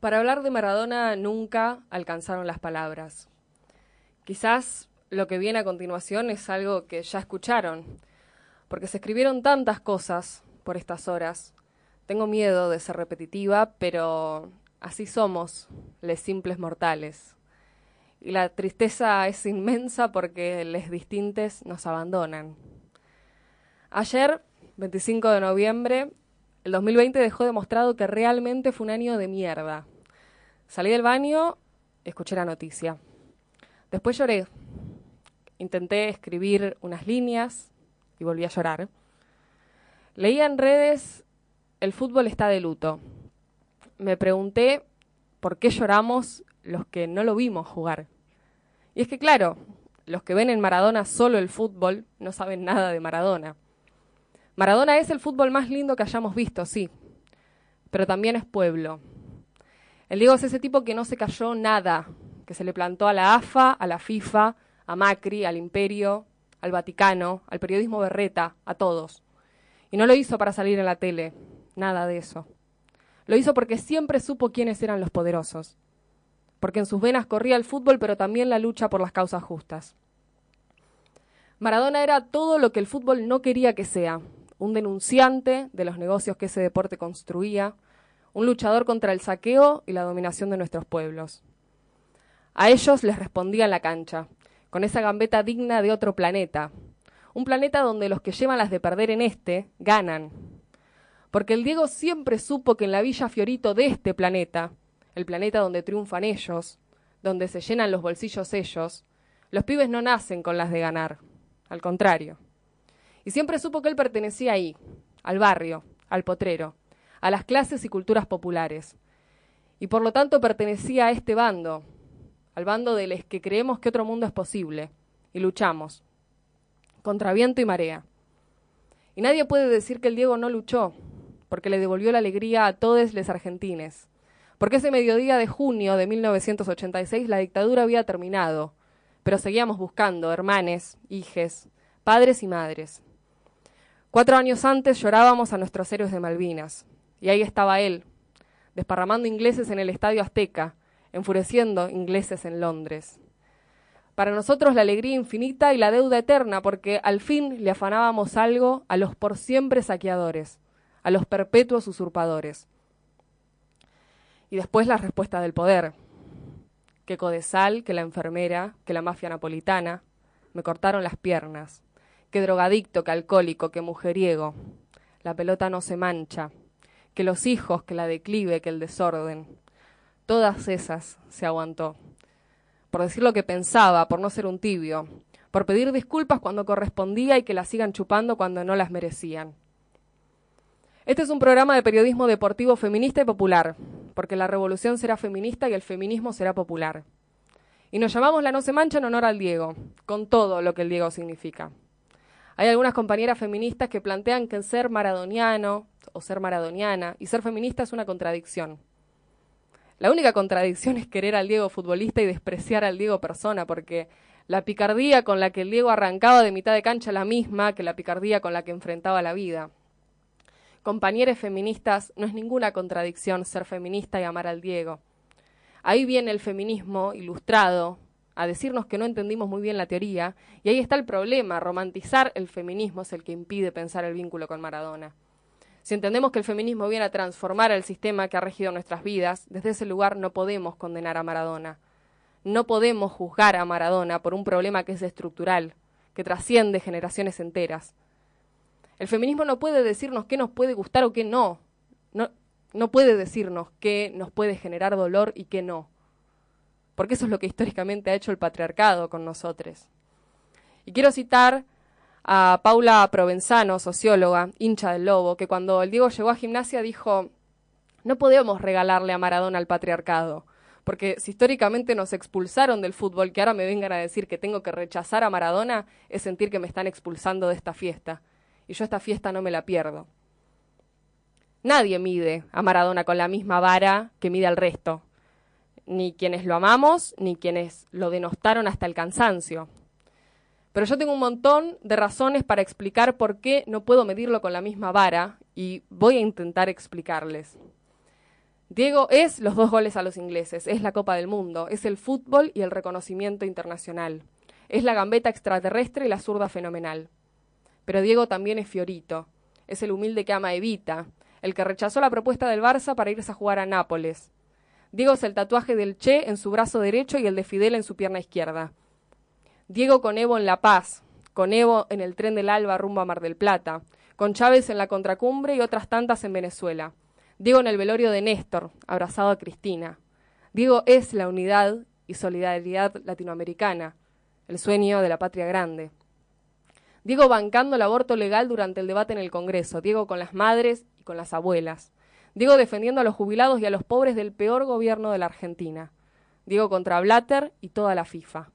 Para hablar de Maradona nunca alcanzaron las palabras. Quizás lo que viene a continuación es algo que ya escucharon, porque se escribieron tantas cosas por estas horas. Tengo miedo de ser repetitiva, pero así somos, les simples mortales. Y la tristeza es inmensa porque les distintes nos abandonan. Ayer, 25 de noviembre, el 2020 dejó demostrado que realmente fue un año de mierda. Salí del baño, escuché la noticia. Después lloré. Intenté escribir unas líneas y volví a llorar. Leía en redes, el fútbol está de luto. Me pregunté por qué lloramos los que no lo vimos jugar. Y es que claro, los que ven en Maradona solo el fútbol no saben nada de Maradona. Maradona es el fútbol más lindo que hayamos visto, sí, pero también es pueblo. El Diego es ese tipo que no se cayó nada, que se le plantó a la AFA, a la FIFA, a Macri, al Imperio, al Vaticano, al periodismo berreta, a todos. Y no lo hizo para salir en la tele, nada de eso. Lo hizo porque siempre supo quiénes eran los poderosos, porque en sus venas corría el fútbol, pero también la lucha por las causas justas. Maradona era todo lo que el fútbol no quería que sea, un denunciante de los negocios que ese deporte construía, un luchador contra el saqueo y la dominación de nuestros pueblos. A ellos les respondía en la cancha, con esa gambeta digna de otro planeta, un planeta donde los que llevan las de perder en este ganan. Porque el Diego siempre supo que en la Villa Fiorito de este planeta, el planeta donde triunfan ellos, donde se llenan los bolsillos ellos, los pibes no nacen con las de ganar, al contrario. Y siempre supo que él pertenecía ahí, al barrio, al potrero, a las clases y culturas populares. Y por lo tanto pertenecía a este bando, al bando de los que creemos que otro mundo es posible, y luchamos, contra viento y marea. Y nadie puede decir que el Diego no luchó, porque le devolvió la alegría a todos los argentines. Porque ese mediodía de junio de 1986 la dictadura había terminado, pero seguíamos buscando hermanes, hijes, padres y madres. Cuatro años antes llorábamos a nuestros héroes de Malvinas, y ahí estaba él, desparramando ingleses en el Estadio Azteca, enfureciendo ingleses en Londres. Para nosotros la alegría infinita y la deuda eterna, porque al fin le afanábamos algo a los por siempre saqueadores, a los perpetuos usurpadores. Y después la respuesta del poder, que Codesal, que la enfermera, que la mafia napolitana, me cortaron las piernas, que drogadicto, que alcohólico, que mujeriego. La pelota no se mancha, que los hijos, que la declive, que el desorden. Todas esas se aguantó. Por decir lo que pensaba, por no ser un tibio, por pedir disculpas cuando correspondía y que las sigan chupando cuando no las merecían. Este es un programa de periodismo deportivo feminista y popular, porque la revolución será feminista y el feminismo será popular. Y nos llamamos La No se mancha en honor al Diego, con todo lo que el Diego significa. Hay algunas compañeras feministas que plantean que ser maradoniano o ser maradoniana y ser feminista es una contradicción. La única contradicción es querer al Diego futbolista y despreciar al Diego persona, porque la picardía con la que el Diego arrancaba de mitad de cancha la misma que la picardía con la que enfrentaba la vida. Compañeras feministas, no es ninguna contradicción ser feminista y amar al Diego. Ahí viene el feminismo ilustrado, a decirnos que no entendimos muy bien la teoría, y ahí está el problema, romantizar el feminismo es el que impide pensar el vínculo con Maradona. Si entendemos que el feminismo viene a transformar el sistema que ha regido nuestras vidas, desde ese lugar no podemos condenar a Maradona. No podemos juzgar a Maradona por un problema que es estructural, que trasciende generaciones enteras. El feminismo no puede decirnos qué nos puede gustar o qué no. No, no puede decirnos qué nos puede generar dolor y qué no porque eso es lo que históricamente ha hecho el patriarcado con nosotros. Y quiero citar a Paula Provenzano, socióloga, hincha del lobo, que cuando el Diego llegó a gimnasia dijo, no podemos regalarle a Maradona al patriarcado, porque si históricamente nos expulsaron del fútbol, que ahora me vengan a decir que tengo que rechazar a Maradona, es sentir que me están expulsando de esta fiesta. Y yo esta fiesta no me la pierdo. Nadie mide a Maradona con la misma vara que mide al resto ni quienes lo amamos, ni quienes lo denostaron hasta el cansancio. Pero yo tengo un montón de razones para explicar por qué no puedo medirlo con la misma vara y voy a intentar explicarles. Diego es los dos goles a los ingleses, es la Copa del Mundo, es el fútbol y el reconocimiento internacional, es la gambeta extraterrestre y la zurda fenomenal. Pero Diego también es Fiorito, es el humilde que ama Evita, el que rechazó la propuesta del Barça para irse a jugar a Nápoles. Diego es el tatuaje del Che en su brazo derecho y el de Fidel en su pierna izquierda. Diego con Evo en La Paz, con Evo en el tren del Alba rumbo a Mar del Plata, con Chávez en la contracumbre y otras tantas en Venezuela. Diego en el velorio de Néstor, abrazado a Cristina. Diego es la unidad y solidaridad latinoamericana, el sueño de la patria grande. Diego bancando el aborto legal durante el debate en el Congreso, Diego con las madres y con las abuelas. Diego defendiendo a los jubilados y a los pobres del peor gobierno de la Argentina. Diego contra Blatter y toda la FIFA.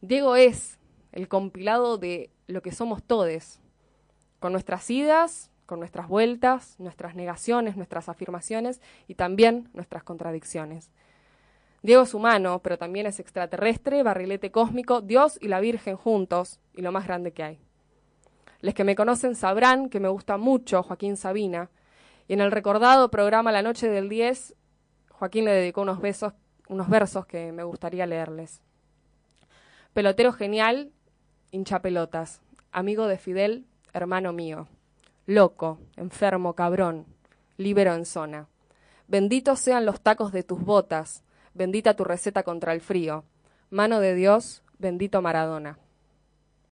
Diego es el compilado de lo que somos todes, con nuestras idas, con nuestras vueltas, nuestras negaciones, nuestras afirmaciones y también nuestras contradicciones. Diego es humano, pero también es extraterrestre, barrilete cósmico, Dios y la Virgen juntos, y lo más grande que hay. Los que me conocen sabrán que me gusta mucho Joaquín Sabina, y en el recordado programa La Noche del 10, Joaquín le dedicó unos, besos, unos versos que me gustaría leerles. Pelotero genial, hincha pelotas, amigo de Fidel, hermano mío loco, enfermo, cabrón, libero en zona. Benditos sean los tacos de tus botas, bendita tu receta contra el frío. Mano de Dios, bendito Maradona.